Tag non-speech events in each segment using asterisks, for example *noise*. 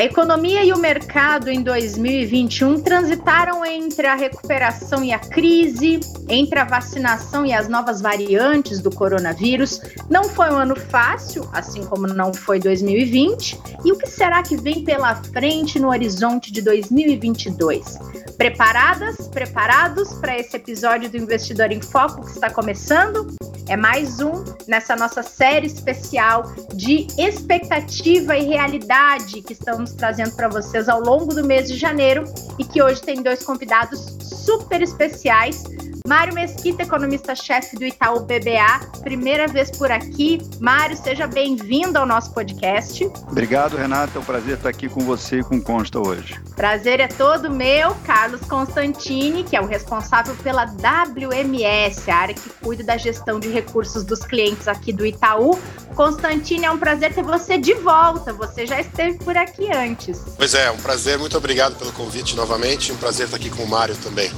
A economia e o mercado em 2021 transitaram entre a recuperação e a crise, entre a vacinação e as novas variantes do coronavírus. Não foi um ano fácil, assim como não foi 2020. E o que será que vem pela frente no horizonte de 2022? Preparadas? Preparados para esse episódio do Investidor em Foco que está começando? É mais um nessa nossa série especial de expectativa e realidade que estão estamos trazendo para vocês ao longo do mês de janeiro e que hoje tem dois convidados super especiais. Mário Mesquita, economista-chefe do Itaú BBA, primeira vez por aqui. Mário, seja bem-vindo ao nosso podcast. Obrigado, Renata. É um prazer estar aqui com você e com Consta hoje. Prazer é todo meu. Carlos Constantini, que é o responsável pela WMS, a área que cuida da gestão de recursos dos clientes aqui do Itaú. Constantini, é um prazer ter você de volta. Você já esteve por aqui antes. Pois é, um prazer. Muito obrigado pelo convite novamente. Um prazer estar aqui com o Mário também.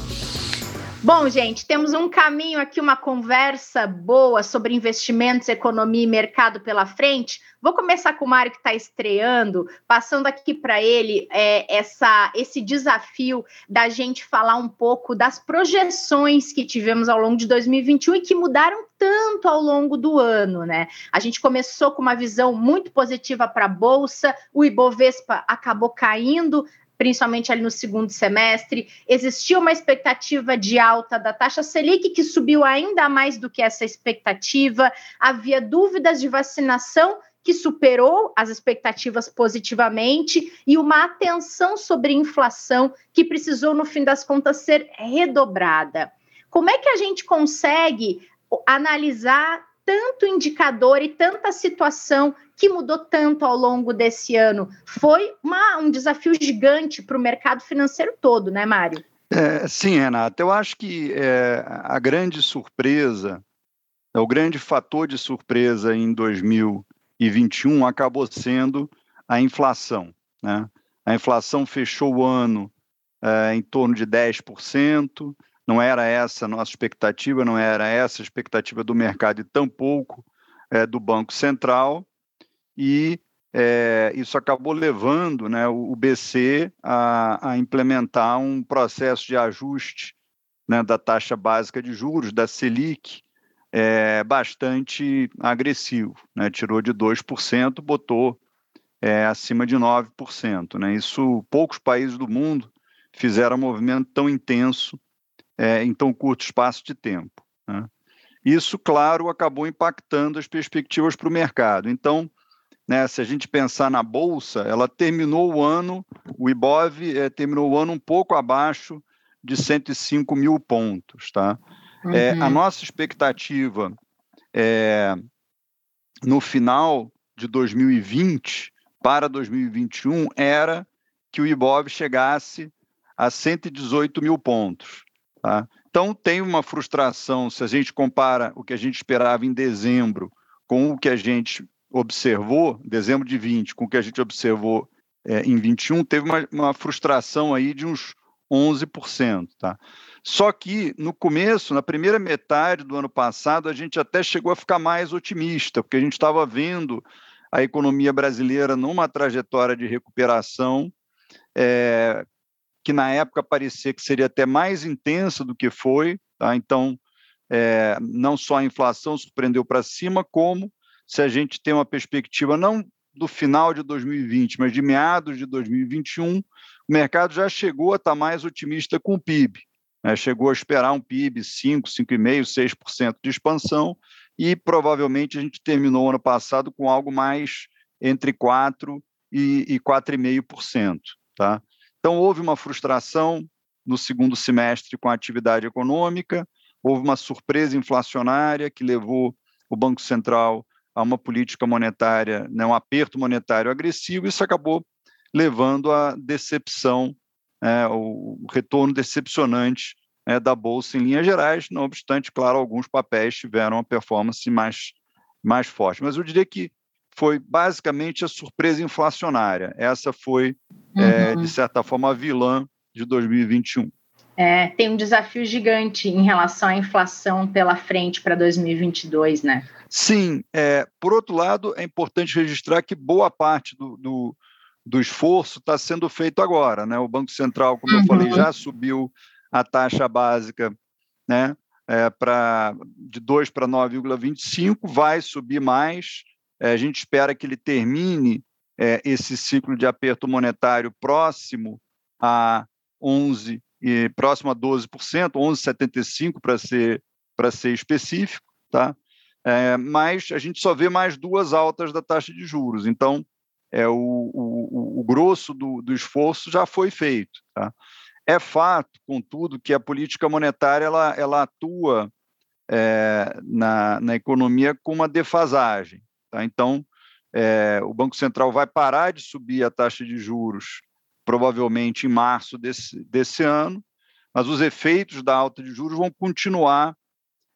Bom, gente, temos um caminho aqui, uma conversa boa sobre investimentos, economia e mercado pela frente. Vou começar com o Mário que está estreando, passando aqui para ele é, essa, esse desafio da gente falar um pouco das projeções que tivemos ao longo de 2021 e que mudaram tanto ao longo do ano, né? A gente começou com uma visão muito positiva para a Bolsa, o Ibovespa acabou caindo, principalmente ali no segundo semestre. Existia uma expectativa de alta da taxa Selic, que subiu ainda mais do que essa expectativa. Havia dúvidas de vacinação que superou as expectativas positivamente e uma atenção sobre inflação que precisou, no fim das contas, ser redobrada. Como é que a gente consegue analisar tanto indicador e tanta situação que mudou tanto ao longo desse ano. Foi uma, um desafio gigante para o mercado financeiro todo, né, Mário? É, sim, Renata. Eu acho que é, a grande surpresa, o grande fator de surpresa em 2021 acabou sendo a inflação. Né? A inflação fechou o ano é, em torno de 10%. Não era essa a nossa expectativa, não era essa a expectativa do mercado e tampouco é, do Banco Central e é, isso acabou levando né, o, BC a, a, implementar um processo de ajuste né, da taxa básica de juros, da Selic, é, bastante agressivo. Né, tirou de 2%, botou é, acima de 9%. Né, isso, poucos países do mundo fizeram um movimento tão intenso é, em tão curto espaço de tempo. Né. Isso, claro, acabou impactando as perspectivas para o mercado. Então, né, se a gente pensar na bolsa, ela terminou o ano, o IBOV é, terminou o ano um pouco abaixo de 105 mil pontos, tá? Uhum. É, a uhum. nossa expectativa é, no final de 2020 para 2021 era que o IBOV chegasse a 118 mil pontos, tá? Então tem uma frustração se a gente compara o que a gente esperava em dezembro com o que a gente observou, dezembro de 20, com o que a gente observou é, em 21, teve uma, uma, frustração aí de uns 11%. Tá? Só que no começo, na primeira metade do ano passado, a gente até chegou a ficar mais otimista, porque a gente estava vendo a economia brasileira numa trajetória de recuperação é, que na época parecia que seria até mais intensa do que foi. Tá? Então, é, não só a inflação surpreendeu para cima, como se a gente tem uma perspectiva não do final de 2020, mas de meados de 2021, o mercado já chegou a estar mais otimista com o PIB. Né? Chegou a esperar um PIB 5, 5,5%, 6% de expansão, e provavelmente a gente terminou ano passado com algo mais entre 4% e, e 4,5%. Tá? Então, houve uma frustração no segundo semestre com a atividade econômica, houve uma surpresa inflacionária que levou o Banco Central a uma política monetária, né, um aperto monetário agressivo, isso acabou levando à decepção, é, o retorno decepcionante é, da Bolsa em linhas gerais, não obstante, claro, alguns papéis tiveram uma performance mais, mais forte. Mas eu diria que foi basicamente a surpresa inflacionária. Essa foi, uhum. é, de certa forma, a vilã de 2021. É, tem um desafio gigante em relação à inflação pela frente para 2022, né? Sim. É, por outro lado, é importante registrar que boa parte do, do, do esforço está sendo feito agora. Né? O Banco Central, como uhum. eu falei, já subiu a taxa básica né, é, pra, de 2 para 9,25, vai subir mais. É, a gente espera que ele termine é, esse ciclo de aperto monetário próximo a 11 e próximo a 12%, 11,75 para ser para ser específico, tá? É, mas a gente só vê mais duas altas da taxa de juros. Então, é, o, o, o grosso do, do, esforço já foi feito. Tá? É fato, contudo, que a política monetária ela, ela atua é, na, na economia com uma defasagem. Tá? Então, é, o Banco Central vai parar de subir a taxa de juros provavelmente em março desse, desse ano, mas os efeitos da alta de juros vão continuar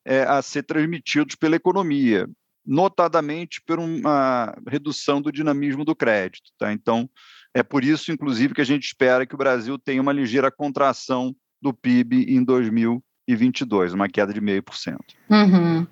é, a ser transmitidos pela economia notadamente por uma redução do dinamismo do crédito. Tá? Então, é por isso, inclusive, que a gente espera que o Brasil tenha uma ligeira contração do PIB em 2022, uma queda de 0,5%. Uhum.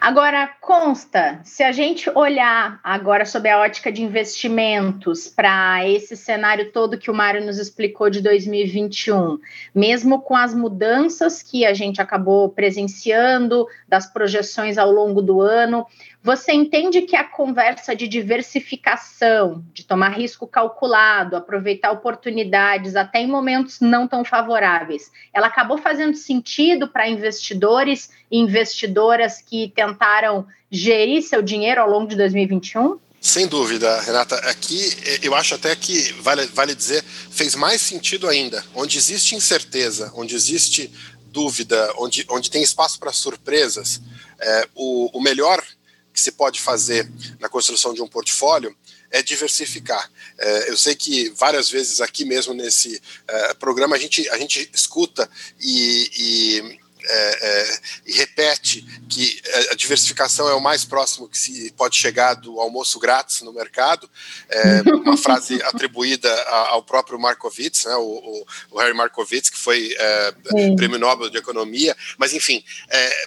Agora, consta, se a gente olhar agora sob a ótica de investimentos para esse cenário todo que o Mário nos explicou de 2021, mesmo com as mudanças que a gente acabou presenciando, das projeções ao longo do ano, você entende que a conversa de diversificação, de tomar risco calculado, aproveitar oportunidades até em momentos não tão favoráveis, ela acabou fazendo sentido para investidores e investidoras que tentaram gerir seu dinheiro ao longo de 2021? Sem dúvida, Renata. Aqui eu acho até que, vale, vale dizer, fez mais sentido ainda. Onde existe incerteza, onde existe dúvida, onde, onde tem espaço para surpresas, é, o, o melhor que se pode fazer na construção de um portfólio é diversificar. É, eu sei que várias vezes aqui mesmo nesse é, programa a gente, a gente escuta e, e é, é, e repete que a diversificação é o mais próximo que se pode chegar do almoço grátis no mercado, é, uma frase *laughs* atribuída ao próprio Markowitz, né, o, o, Harry Markowitz, que foi é, prêmio Nobel de Economia, mas enfim,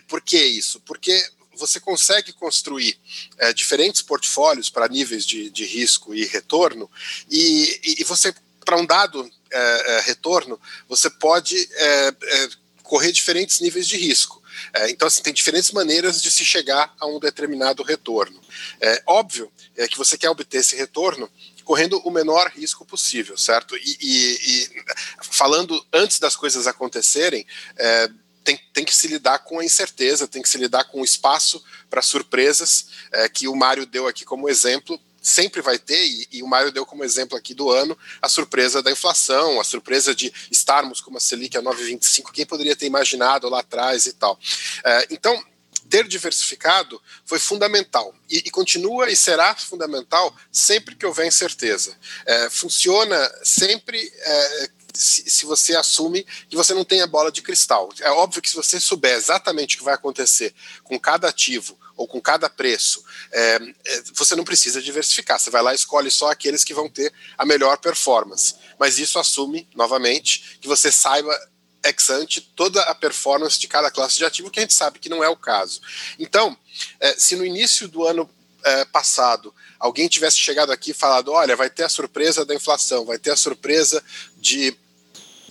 por que isso? Porque você consegue construir é, diferentes portfólios para níveis de, de, risco e retorno, e, e você, para um dado é, retorno, você pode correr diferentes níveis de risco. É, então, assim, tem diferentes maneiras de se chegar a um determinado retorno. É óbvio é que você quer obter esse retorno correndo o menor risco possível, certo? E, e, e falando antes das coisas acontecerem, é, tem, tem que se lidar com a incerteza, tem que se lidar com o espaço para surpresas, é, que o Mário deu aqui como exemplo, sempre vai ter, e, e, o Mário deu como exemplo aqui do ano, a surpresa da inflação, a surpresa de estarmos com uma Selic a 9,25, quem poderia ter imaginado lá atrás e tal. É, então, ter diversificado foi fundamental e, e, continua e será fundamental sempre que houver incerteza. É, funciona sempre é, se, você assume que você não tem a bola de cristal. É óbvio que se você souber exatamente o que vai acontecer com cada ativo ou com cada preço, é, é, você não precisa diversificar. Você vai lá e escolhe só aqueles que vão ter a melhor performance. Mas isso assume, novamente, que você saiba ex ante toda a performance de cada classe de ativo, que a gente sabe que não é o caso. Então, é, se no início do ano é, passado alguém tivesse chegado aqui e falado: olha, vai ter a surpresa da inflação, vai ter a surpresa de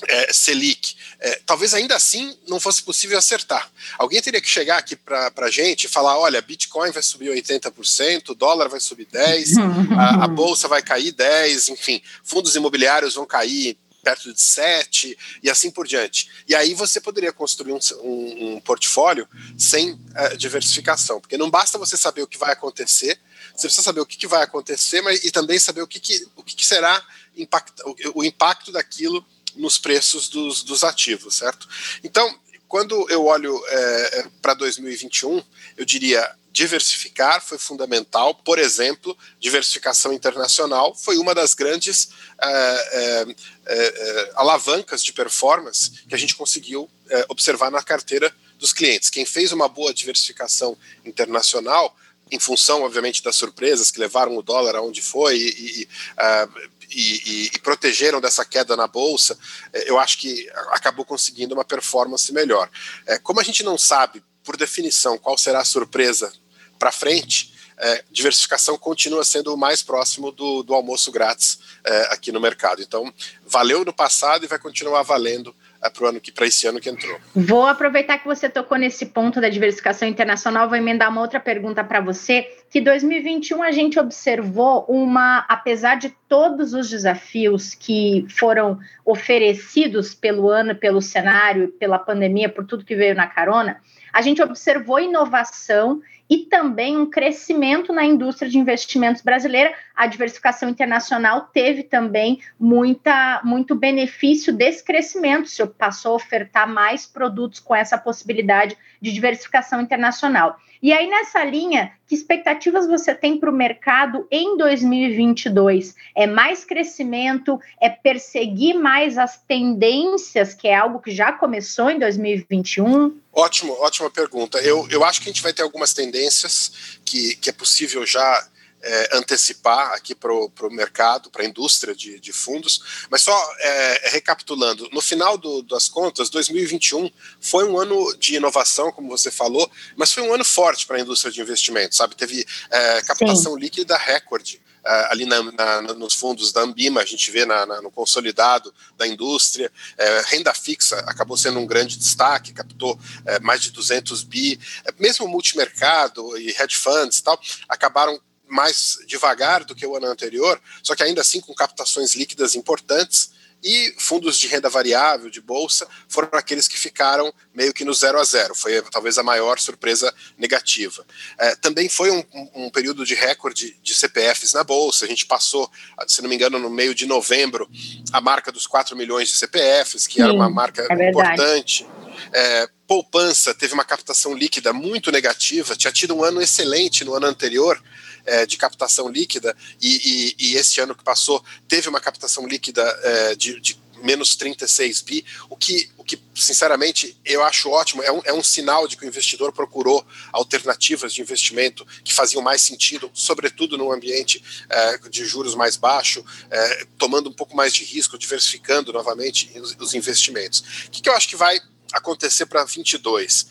é, Selic. É, talvez ainda assim não fosse possível acertar. Alguém teria que chegar aqui para a gente e falar: olha, Bitcoin vai subir 80%, o dólar vai subir 10%, a, a *laughs* bolsa vai cair 10%, enfim, fundos imobiliários vão cair perto de 7 e assim por diante. E aí você poderia construir um, um, um portfólio sem uh, diversificação, porque não basta você saber o que vai acontecer, você precisa saber o que, que vai acontecer, mas e também saber o que, que, o que, que será impact, o, o impacto daquilo nos preços dos, dos ativos, certo? Então, quando eu olho é, é para 2021, eu diria diversificar foi fundamental. Por exemplo, diversificação internacional foi uma das grandes é, é, é, é alavancas de performance que a gente conseguiu observar na carteira dos clientes. Quem fez uma boa diversificação internacional em função, obviamente, das surpresas que levaram o dólar aonde foi e, e, uh, e, e, protegeram dessa queda na bolsa, é, eu acho que acabou conseguindo uma performance melhor. É, como a gente não sabe, por definição, qual será a surpresa para frente, é, diversificação continua sendo o mais próximo do, do almoço grátis é, aqui no mercado. Então, valeu no passado e vai continuar valendo é, para ano que para esse ano que entrou. Vou aproveitar que você tocou nesse ponto da diversificação internacional, vou emendar uma outra pergunta para você, que 2021 a gente observou uma, apesar de todos os desafios que foram oferecidos pelo ano, pelo cenário, pela pandemia, por tudo que veio na carona, a gente observou inovação e também um crescimento na indústria de investimentos brasileira. A diversificação internacional teve também muita, muito benefício desse crescimento, se passou a ofertar mais produtos com essa possibilidade de diversificação internacional. E aí, nessa linha, que expectativas você tem para o mercado em 2022? É mais crescimento? É perseguir mais as tendências, que é algo que já começou em 2021? Ótimo, ótima pergunta. Eu, eu acho que a gente vai ter algumas tendências que, que é possível já é, antecipar aqui para o mercado, para a indústria de, de, fundos. Mas só é, recapitulando, no final do, das contas, 2021 foi um ano de inovação, como você falou, mas foi um ano forte para a indústria de investimentos, sabe? Teve é, captação Sim. líquida recorde. Uh, ali na, na, nos fundos da Ambima, a gente vê na, no consolidado da indústria. Uh, renda fixa acabou sendo um grande destaque, captou uh, mais de 200 bi. mesmo multimercado e hedge funds e tal, acabaram mais devagar do que o ano anterior, só que ainda assim com captações líquidas importantes. E fundos de renda variável, de bolsa, foram aqueles que ficaram meio que no zero a zero. Foi talvez a maior surpresa negativa. É, também foi um, um, período de recorde de CPFs na bolsa. A gente passou, se não me engano, no meio de novembro, a marca dos 4 milhões de CPFs, que Sim, era uma marca é importante. É, poupança teve uma captação líquida muito negativa, tinha tido um ano excelente no ano anterior, é, de captação líquida, e, e, e, este ano que passou teve uma captação líquida é, de, de menos 36 bi, o que, o que sinceramente eu acho ótimo, é um, é um sinal de que o investidor procurou alternativas de investimento que faziam mais sentido, sobretudo num ambiente é, de juros mais baixo, é, tomando um pouco mais de risco, diversificando novamente os, os investimentos. O que, que eu acho que vai acontecer para 22?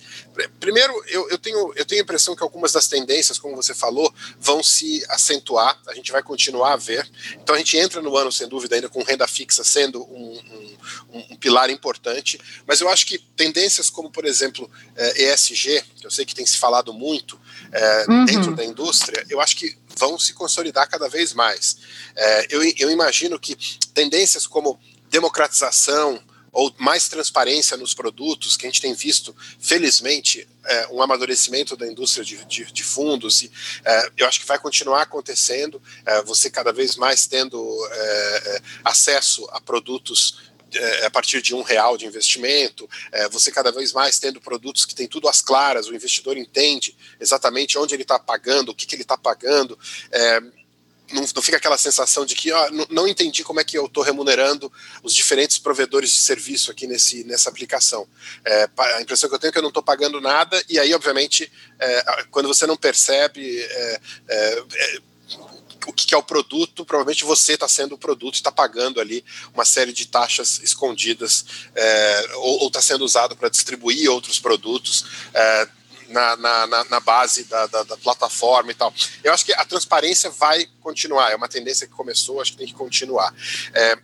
Primeiro, eu, eu, tenho, eu tenho a impressão que algumas das tendências, como você falou, vão se acentuar, a gente vai continuar a ver. Então a gente entra no ano, sem dúvida, ainda com renda fixa sendo um, um, um pilar importante, mas eu acho que tendências como, por exemplo, ESG, eh, que eu sei que tem se falado muito é, uhum. dentro da indústria, eu acho que vão se consolidar cada vez mais. É, eu, eu imagino que tendências como democratização, ou mais transparência nos produtos, que a gente tem visto, felizmente, é, um amadurecimento da indústria de, de, de fundos, e é, eu acho que vai continuar acontecendo, é, você cada vez mais tendo é, é, acesso a produtos é, a partir de um real de investimento, você cada vez mais tendo produtos que tem tudo às claras, o investidor entende exatamente onde ele está pagando, o que, que ele está pagando não, não, fica aquela sensação de que ó, não, não, entendi como é que eu estou remunerando os diferentes provedores de serviço aqui nesse, nessa aplicação. É, a impressão que eu tenho é que eu não estou pagando nada, e aí, obviamente, é, quando você não percebe é, é, é o que é o produto, provavelmente você está sendo o produto e está pagando ali uma série de taxas escondidas é, ou está sendo usado para distribuir outros produtos na, na, na base da, da, da, plataforma e tal. Eu acho que a transparência vai continuar, é uma tendência que começou, acho que tem que continuar. É,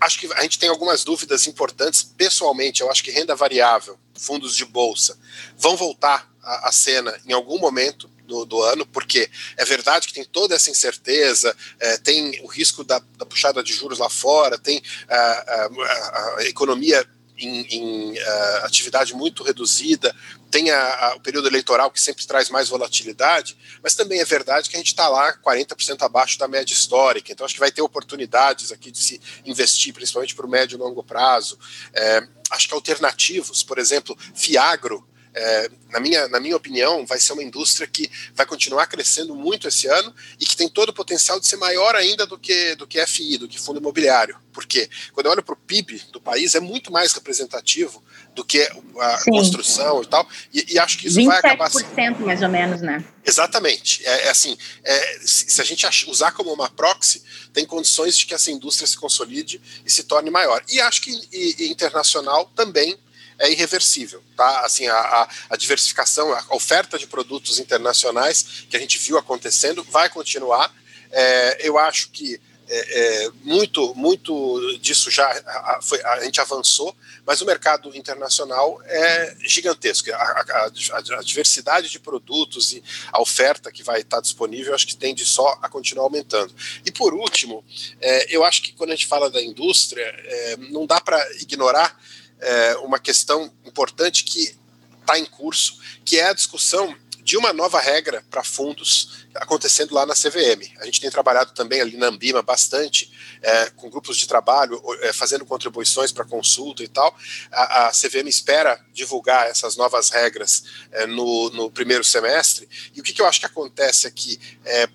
acho que a gente tem algumas dúvidas importantes. Pessoalmente, eu acho que renda variável, fundos de bolsa, vão voltar à, cena em algum momento. Do, do, ano, porque é verdade que tem toda essa incerteza, é, tem o risco da, da, puxada de juros lá fora, tem a, a, a economia em, em uh, atividade muito reduzida, tem a, a, o período eleitoral que sempre traz mais volatilidade, mas também é verdade que a gente está lá 40% abaixo da média histórica, então acho que vai ter oportunidades aqui de se investir, principalmente para o médio e longo prazo. É, acho que alternativos, por exemplo, Fiagro, é, na, minha, na minha opinião, vai ser uma indústria que vai continuar crescendo muito esse ano e que tem todo o potencial de ser maior ainda do que, do que FI, do que fundo imobiliário. Porque quando eu olho para o PIB do país, é muito mais representativo do que a Sim. construção e tal. E, e, acho que isso vai acabar. 27% mais ou menos, né? Exatamente. É, é assim, é, se, se, a gente usar como uma proxy, tem condições de que essa indústria se consolide e se torne maior. E acho que e, e internacional também é irreversível, tá? Assim, a, a, a, diversificação, a oferta de produtos internacionais que a gente viu acontecendo vai continuar. É, eu acho que é, é, muito, muito disso já a, foi, a, gente avançou, mas o mercado internacional é gigantesco. A, a, diversidade de produtos e a oferta que vai estar disponível, acho que tende só a continuar aumentando. E por último, é, eu acho que quando a gente fala da indústria, é, não dá para ignorar é, uma questão importante que está em curso, que é a discussão de uma nova regra para fundos acontecendo lá na CVM. A gente tem trabalhado também ali na Ambima bastante, é, com grupos de trabalho, é, fazendo contribuições para consulta e tal. A, a, CVM espera divulgar essas novas regras é, no, no, primeiro semestre. E o que, que, eu acho que acontece aqui? É,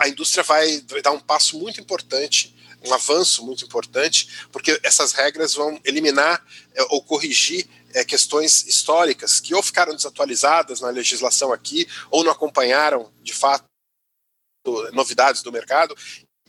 a indústria vai, dar um passo muito importante um avanço muito importante, porque essas regras vão eliminar é, ou corrigir é, questões históricas que ou ficaram desatualizadas na legislação aqui ou não acompanharam de fato novidades do mercado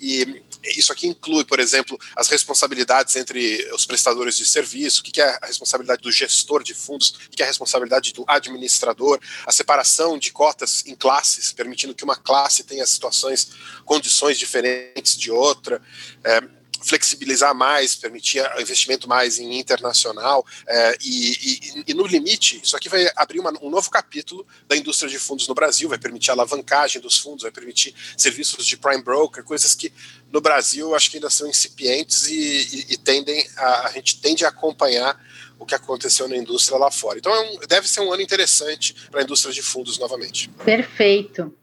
e isso aqui inclui, por exemplo, as responsabilidades entre os prestadores de serviço, o que é a responsabilidade do gestor de fundos, o que é a responsabilidade do administrador, a separação de cotas em classes, permitindo que uma classe tenha situações, condições diferentes de outra. É, flexibilizar mais, permitir investimento mais em internacional, é, e, e, e, no limite, isso aqui vai abrir uma, um novo capítulo da indústria de fundos no Brasil, vai permitir a alavancagem dos fundos, vai permitir serviços de prime broker, coisas que no Brasil acho que ainda são incipientes e, e tendem a, a gente tende a acompanhar o que aconteceu na indústria lá fora. Então é um, deve ser um ano interessante para a indústria de fundos novamente. Perfeito.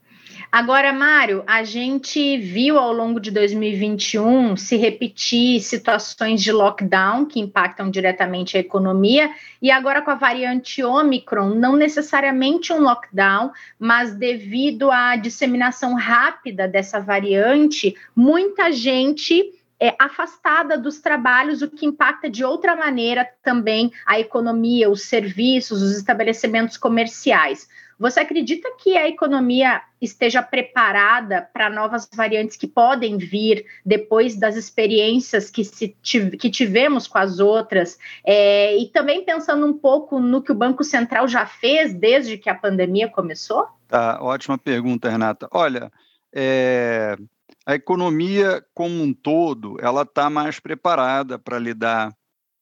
Agora, Mário, a gente viu ao longo de 2021 se repetir situações de lockdown que impactam diretamente a economia, e agora com a variante Omicron, não necessariamente um lockdown, mas devido à disseminação rápida dessa variante, muita gente é, afastada dos trabalhos, o que impacta de outra maneira também a economia, os serviços, os estabelecimentos comerciais. Você acredita que a economia esteja preparada para novas variantes que podem vir depois das experiências que, se, que tivemos com as outras? É, e também pensando um pouco no que o Banco Central já fez desde que a pandemia começou? Tá, ótima pergunta, Renata. Olha, é, a economia como um todo, ela está mais preparada para lidar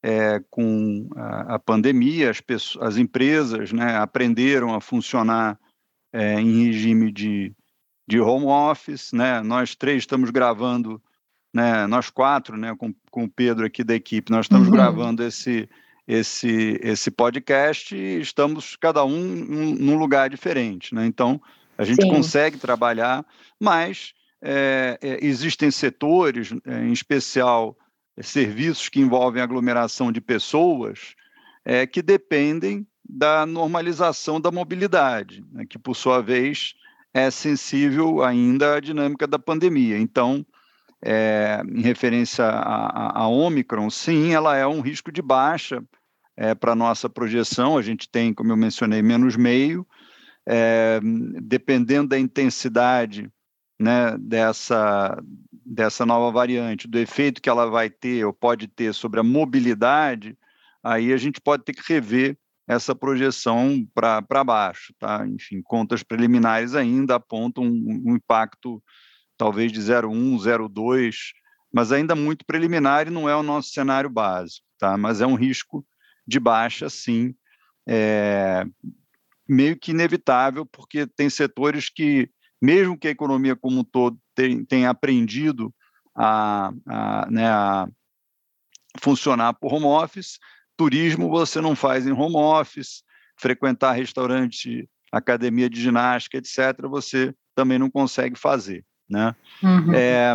é, com a, a, pandemia, as, pessoas, as empresas né, aprenderam a funcionar é, em regime de, de home office. Né? Nós três estamos gravando, né, nós quatro, né, com, com o Pedro aqui da equipe, nós estamos uhum. gravando esse, esse, esse podcast e estamos cada um num lugar diferente. Né? Então, a gente Sim. consegue trabalhar, mas é, é, existem setores, é, em especial serviços que envolvem aglomeração de pessoas, é, que dependem da normalização da mobilidade, né, que, por sua vez, é sensível ainda à dinâmica da pandemia. Então, é, em referência a, a Omicron, sim, ela é um risco de baixa é, para nossa projeção. A gente tem, como eu mencionei, menos meio. É, dependendo da intensidade né, dessa, dessa nova variante, do efeito que ela vai ter ou pode ter sobre a mobilidade, aí a gente pode ter que rever essa projeção para baixo, tá? Enfim, contas preliminares ainda apontam um, um impacto talvez de 0,1, 0,2, mas ainda muito preliminar e não é o nosso cenário básico, tá? Mas é um risco de baixa, sim, é, meio que inevitável, porque tem setores que mesmo que a economia como um todo tenha aprendido a, a, né, a funcionar por home office, turismo você não faz em home office, frequentar restaurante, academia de ginástica, etc., você também não consegue fazer. Né? Uhum. É,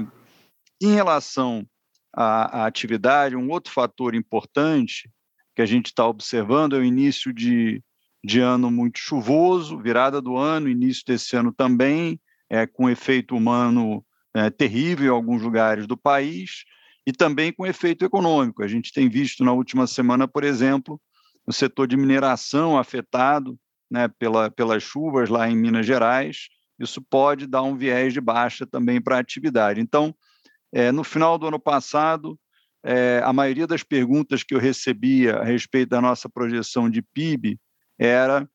em relação à, à, atividade, um outro fator importante que a gente está observando é o início de, de ano muito chuvoso, virada do ano, início desse ano também, é, com efeito humano é, terrível em alguns lugares do país, e também com efeito econômico. A gente tem visto na última semana, por exemplo, o setor de mineração afetado né, pela, pelas chuvas lá em Minas Gerais. Isso pode dar um viés de baixa também para a atividade. Então, é, no final do ano passado, é, a maioria das perguntas que eu recebia a respeito da nossa projeção de PIB era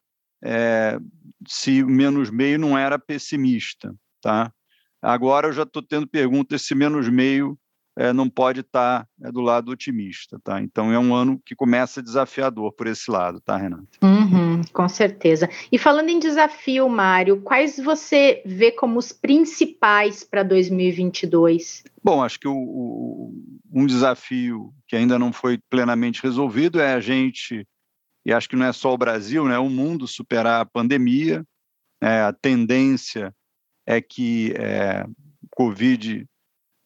é, se menos meio não era pessimista, tá? Agora eu já estou tendo perguntas se menos meio é, não pode estar tá, é, do lado otimista, tá? Então é um ano que começa desafiador por esse lado, tá, Renato? Uhum, com certeza. E falando em desafio, Mário, quais você vê como os principais para 2022? Bom, acho que o, o, um desafio que ainda não foi plenamente resolvido é a gente, e acho que não é só o Brasil, né, o mundo superar a pandemia. É, a tendência é que é, Covid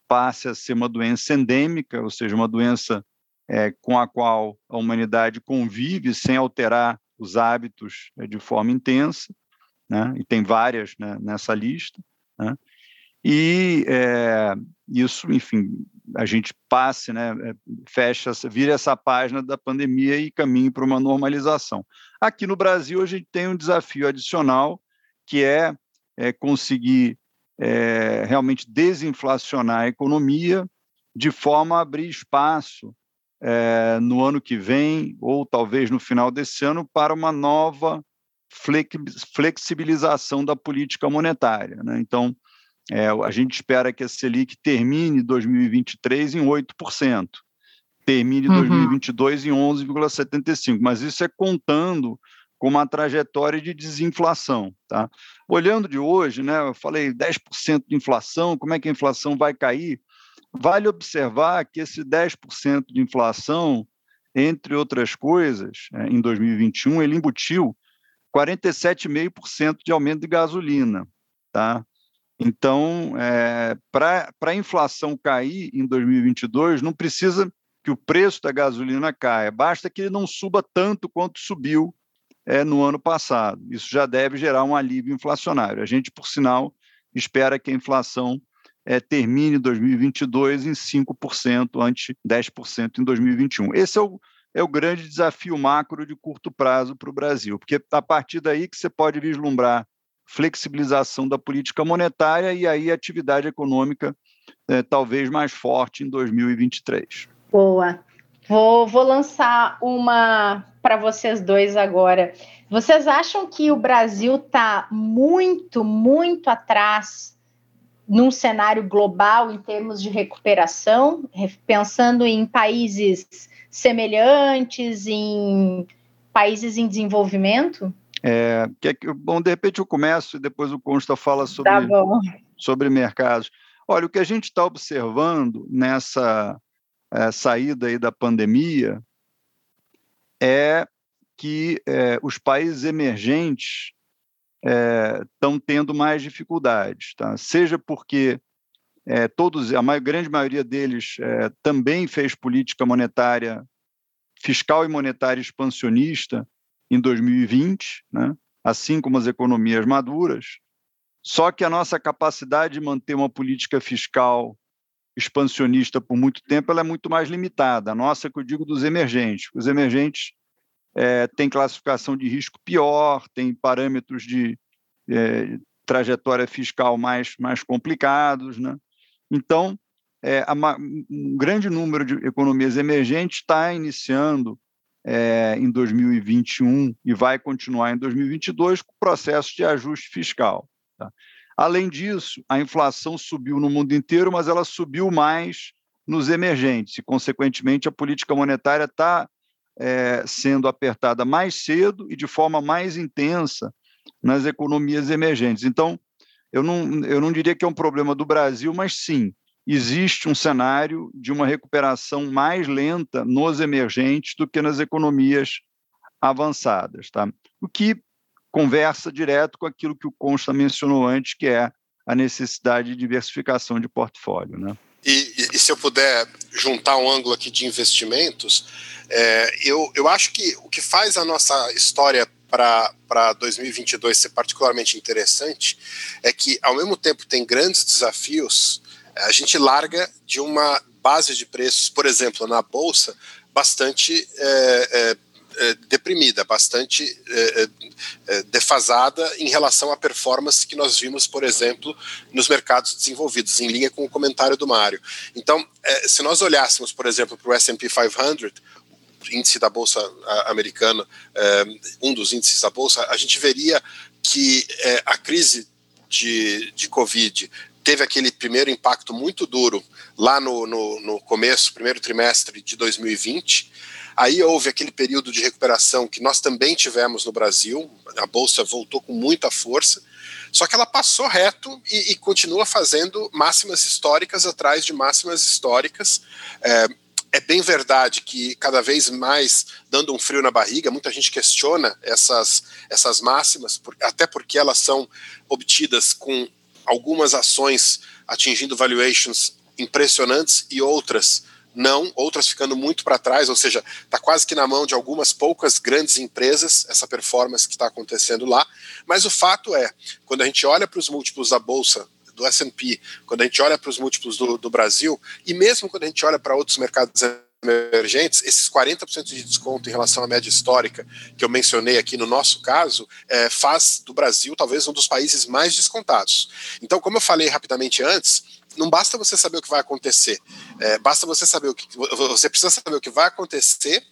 passe a ser uma doença endêmica, ou seja, uma doença é, com a qual a humanidade convive sem alterar os hábitos é, de forma intensa, né? e tem várias né, nessa lista. Né? E é, isso, enfim, a gente passe, né, é, fecha, vira essa página da pandemia e caminhe para uma normalização. Aqui no Brasil, a gente tem um desafio adicional, que é, é conseguir é, realmente desinflacionar a economia de forma a abrir espaço é, no ano que vem, ou talvez no final desse ano, para uma nova flexibilização da política monetária. Né? Então, é, a gente espera que a Selic termine 2023 em 8%, termine uhum. 2022 em 11,75%, mas isso é contando com uma trajetória de desinflação. Tá? Olhando de hoje, né, eu falei 10% de inflação, como é que a inflação vai cair? Vale observar que esse 10% de inflação, entre outras coisas, é, em 2021, ele embutiu 47,5% de aumento de gasolina. Tá? Então, é, para a inflação cair em 2022, não precisa que o preço da gasolina caia, basta que ele não suba tanto quanto subiu é, no ano passado. Isso já deve gerar um alívio inflacionário. A gente, por sinal, espera que a inflação é, termine 2022 em 5%, ante 10% em 2021. Esse é o, é o grande desafio macro de curto prazo para o Brasil, porque a partir daí que você pode vislumbrar flexibilização da política monetária e aí atividade econômica é, talvez mais forte em 2023. Boa. Vou, vou lançar uma para vocês dois agora. Vocês acham que o Brasil está muito, muito atrás num cenário global em termos de recuperação, pensando em países semelhantes, em países em desenvolvimento? É, que, bom, de repente eu começo e depois o Consta fala sobre, tá sobre mercados. Olha, o que a gente está observando nessa é, saída aí da pandemia é que é, os países emergentes estão é, tendo mais dificuldades, tá? seja porque é, todos, a maior, grande maioria deles é, também fez política monetária, fiscal e monetária expansionista em 2020, né? assim como as economias maduras, só que a nossa capacidade de manter uma política fiscal expansionista por muito tempo, ela é muito mais limitada. A nossa, que eu digo, dos emergentes. Os emergentes é, têm classificação de risco pior, têm parâmetros de é, trajetória fiscal mais, mais complicados. Né? Então, é, um grande número de economias emergentes está iniciando é, em 2021 e vai continuar em 2022 com o processo de ajuste fiscal. Tá? Além disso, a inflação subiu no mundo inteiro, mas ela subiu mais nos emergentes, e, consequentemente, a política monetária está é, sendo apertada mais cedo e de forma mais intensa nas economias emergentes. Então, eu não, eu não diria que é um problema do Brasil, mas sim, existe um cenário de uma recuperação mais lenta nos emergentes do que nas economias avançadas. Tá? O que conversa direto com aquilo que o Consta mencionou antes, que é a necessidade de diversificação de portfólio. Né? E, e, se eu puder juntar um ângulo aqui de investimentos, é, eu, eu acho que o que faz a nossa história para 2022 ser particularmente interessante é que, ao mesmo tempo, tem grandes desafios, a gente larga de uma base de preços, por exemplo, na Bolsa, bastante é, é, é, deprimida, bastante é, é, defasada em relação à performance que nós vimos, por exemplo, nos mercados desenvolvidos, em linha com o comentário do Mário. Então, se nós olhássemos, por exemplo, para o S&P 500, índice da bolsa americana, um dos índices da bolsa, a gente veria que a crise de, de Covid teve aquele primeiro impacto muito duro lá no, no, no começo, primeiro trimestre de 2020, Aí houve aquele período de recuperação que nós também tivemos no Brasil, a bolsa voltou com muita força, só que ela passou reto e, e continua fazendo máximas históricas atrás de máximas históricas. É, é bem verdade que cada vez mais dando um frio na barriga, muita gente questiona essas, essas máximas, até porque elas são obtidas com algumas ações atingindo valuations impressionantes e outras não, outras ficando muito para trás, ou seja, está quase que na mão de algumas poucas grandes empresas essa performance que está acontecendo lá. Mas o fato é, quando a gente olha para os múltiplos da Bolsa, do SP, quando a gente olha para os múltiplos do, do Brasil, e mesmo quando a gente olha para outros mercados emergentes, esses 40% de desconto em relação à média histórica que eu mencionei aqui no nosso caso, é, faz do Brasil talvez um dos países mais descontados. Então, como eu falei rapidamente antes, não basta você saber o que vai acontecer, é, basta você saber o que você precisa saber o que vai acontecer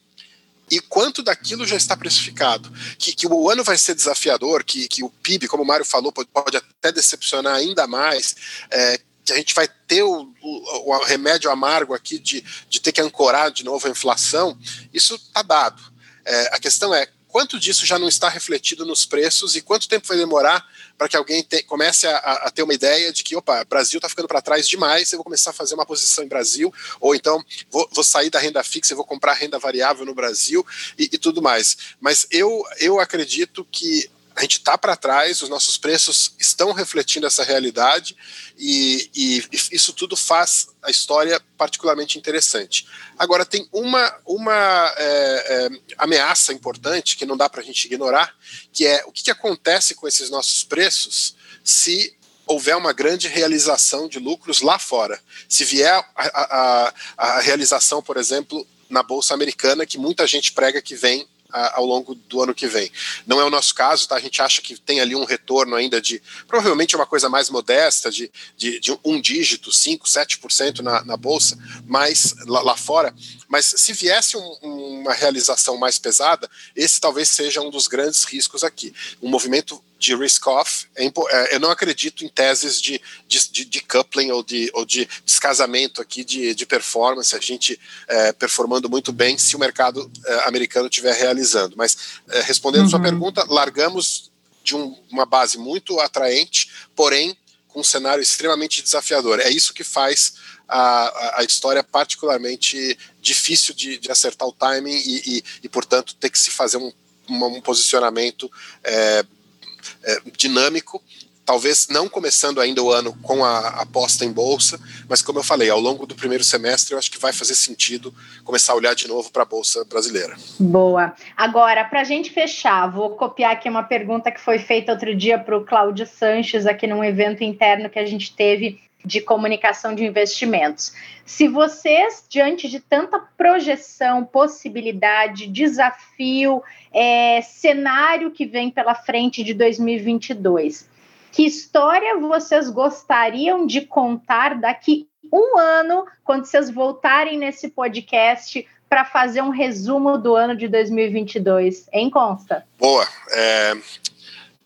e quanto daquilo já está precificado. Que, que o ano vai ser desafiador, que, que o PIB, como o Mário falou, pode, pode até decepcionar ainda mais, é, a gente vai ter o, o, o, remédio amargo aqui de, de ter que ancorar de novo a inflação, isso está dado. É, a questão é quanto disso já não está refletido nos preços e quanto tempo vai demorar para que alguém te, comece a, a, ter uma ideia de que, opa, Brasil está ficando para trás demais, eu vou começar a fazer uma posição em Brasil, ou então vou, vou sair da renda fixa e vou comprar renda variável no Brasil e, e tudo mais. Mas eu, eu acredito que a gente está para trás, os nossos preços estão refletindo essa realidade e, e, isso tudo faz a história particularmente interessante. Agora, tem uma, uma é, é, ameaça importante que não dá para a gente ignorar, que é o que, que acontece com esses nossos preços se houver uma grande realização de lucros lá fora. Se vier a, a, a realização, por exemplo, na Bolsa Americana, que muita gente prega que vem ao longo do ano que vem. Não é o nosso caso, tá? A gente acha que tem ali um retorno ainda de provavelmente uma coisa mais modesta, de, de, de um dígito, 5, 7% na, na bolsa, mas lá, lá fora. Mas se viesse um, uma realização mais pesada, esse talvez seja um dos grandes riscos aqui. Um movimento de risk-off, é, é, eu não acredito em teses de, de, de, coupling ou de, ou de descasamento aqui de, de performance, a gente é, performando muito bem se o mercado é, americano estiver realizando. Mas, é, respondendo uhum. sua pergunta, largamos de um, uma base muito atraente, porém com um cenário extremamente desafiador. É isso que faz a, a história particularmente difícil de, de acertar o timing e, e, e, portanto, ter que se fazer um, um posicionamento é, é, dinâmico, talvez não começando ainda o ano com a aposta em bolsa, mas como eu falei, ao longo do primeiro semestre eu acho que vai fazer sentido começar a olhar de novo para a bolsa brasileira. Boa. Agora, para a gente fechar, vou copiar aqui uma pergunta que foi feita outro dia para o Cláudio Sanches aqui num evento interno que a gente teve de comunicação de investimentos. Se vocês, diante de tanta projeção, possibilidade, desafio, é, cenário que vem pela frente de 2022, que história vocês gostariam de contar daqui um ano, quando vocês voltarem nesse podcast para fazer um resumo do ano de 2022? Em Consta? Boa. É,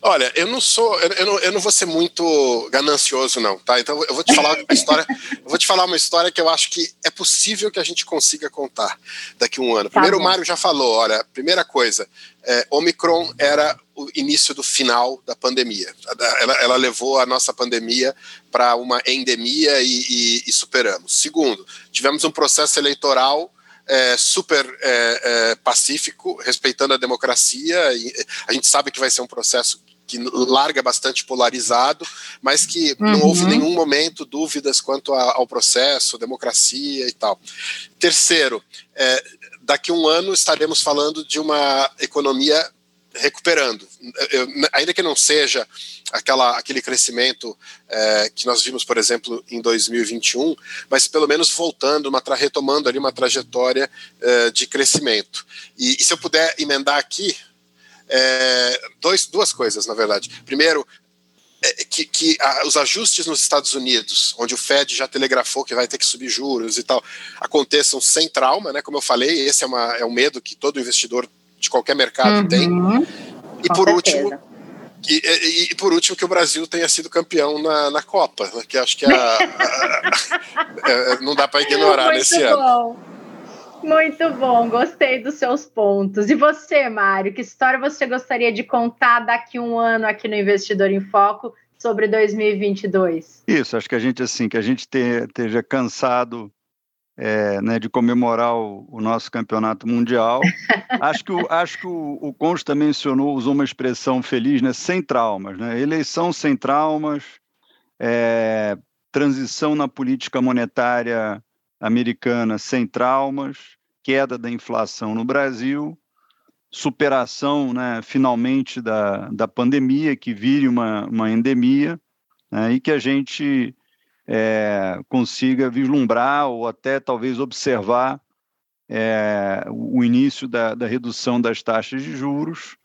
Olha, eu não sou, eu não, eu não vou ser muito ganancioso, não, tá? Então eu vou te falar uma história, eu vou te falar uma história que eu acho que é possível que a gente consiga contar daqui a um ano. Tá Primeiro, bom. o Mário já falou, olha, primeira coisa, é, Omicron era o início do final da pandemia. Ela, ela levou a nossa pandemia para uma endemia e, e, e, superamos. Segundo, tivemos um processo eleitoral é, super é, é pacífico, respeitando a democracia. A gente sabe que vai ser um processo que larga bastante polarizado, mas que uhum. não houve nenhum momento dúvidas quanto a, ao processo, democracia e tal. Terceiro, é, daqui a um ano estaremos falando de uma economia recuperando. Eu, ainda que não seja aquela, aquele crescimento é, que nós vimos, por exemplo, em 2021, mas pelo menos voltando, uma retomando ali uma trajetória é, de crescimento. E, e, se eu puder emendar aqui, é, dois, duas coisas, na verdade. Primeiro, é, que, que a, os ajustes nos Estados Unidos, onde o Fed já telegrafou que vai ter que subir juros e tal, aconteçam sem trauma, né? Como eu falei, esse é, uma, é um medo que todo investidor de qualquer mercado uhum. tem. E por certeza. último, e, e, e, por último, que o Brasil tenha sido campeão na, na Copa, né, que acho que a, a, a, é, não dá para *laughs* ignorar Muito nesse bom. ano. Muito bom, gostei dos seus pontos. E você, Mário, que história você gostaria de contar daqui um ano aqui no Investidor em Foco sobre 2022? Isso, acho que a gente assim, que a gente esteja cansado é, né, de comemorar o, o, nosso campeonato mundial. *laughs* acho que, o, acho que o, o Consta mencionou, usou uma expressão feliz, né, sem traumas. Né? Eleição sem traumas, é, transição na política monetária americana sem traumas, queda da inflação no Brasil, superação, né, finalmente, da, da pandemia, que vire uma, uma endemia, né, e que a gente é, consiga vislumbrar ou até talvez observar é, o início da, da, redução das taxas de juros,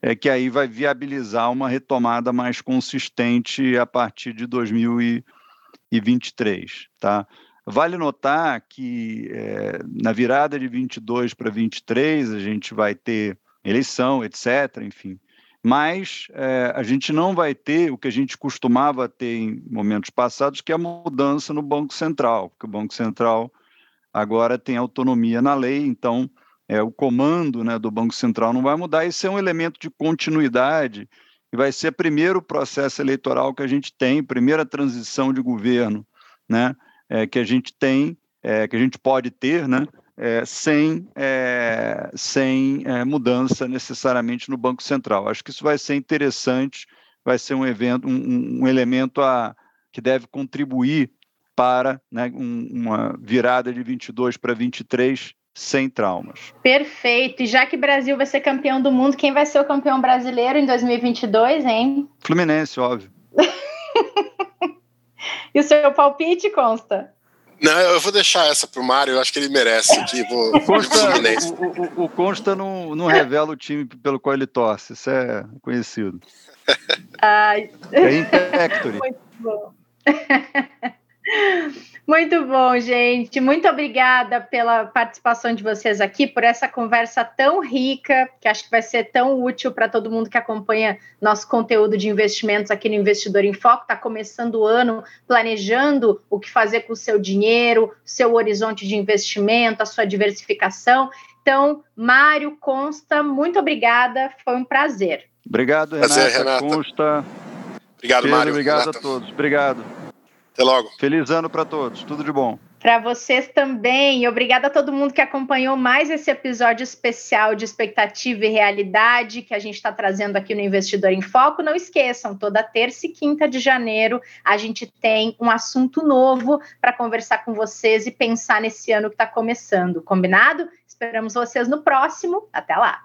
é, que aí vai viabilizar uma retomada mais consistente a partir de 2023. Tá? Vale notar que é, na virada de 22 para 23 a gente vai ter eleição, etc. Enfim, mas é, a gente não vai ter o que a gente costumava ter em momentos passados, que é a mudança no Banco Central, porque o Banco Central agora tem autonomia na lei, então é, o comando né, do Banco Central não vai mudar. Isso é um elemento de continuidade e vai ser primeiro processo eleitoral que a gente tem, primeira transição de governo né, é, que a gente tem, é, que a gente pode ter, né, é, sem, é, sem é, mudança necessariamente no Banco Central. Acho que isso vai ser interessante, vai ser um evento, um, um elemento a, que deve contribuir para né, um, uma virada de 22 para 23 sem traumas. Perfeito. E já que o Brasil vai ser campeão do mundo, quem vai ser o campeão brasileiro em 2022, hein? Fluminense, óbvio. *laughs* e o seu palpite consta? Não, eu vou deixar essa pro Mário, eu acho que ele merece aqui. Vou, o, Consta, o, o, o Consta não, não revela o time pelo qual ele torce, isso é conhecido. Ai. É. *laughs* Muito bom. *laughs* Muito bom, gente. Muito obrigada pela participação de vocês aqui, por essa conversa tão rica, que acho que vai ser tão útil para todo mundo que acompanha nosso conteúdo de investimentos aqui no Investidor em Foco. Está começando o ano planejando o que fazer com o seu dinheiro, seu horizonte de investimento, a sua diversificação. Então, Mário Consta, muito obrigada. Foi um prazer. Obrigado, Renata. Prazer, Renata. Consta. Obrigado, Pedro, Mário. Obrigado Renata. a todos. Obrigado. Até logo. Feliz ano para todos. Tudo de bom. Para vocês também. E obrigada a todo mundo que acompanhou mais esse episódio especial de expectativa e realidade que a gente está trazendo aqui no Investidor em Foco. Não esqueçam, toda terça e quinta de janeiro a gente tem um assunto novo para conversar com vocês e pensar nesse ano que está começando. Combinado? Esperamos vocês no próximo. Até lá.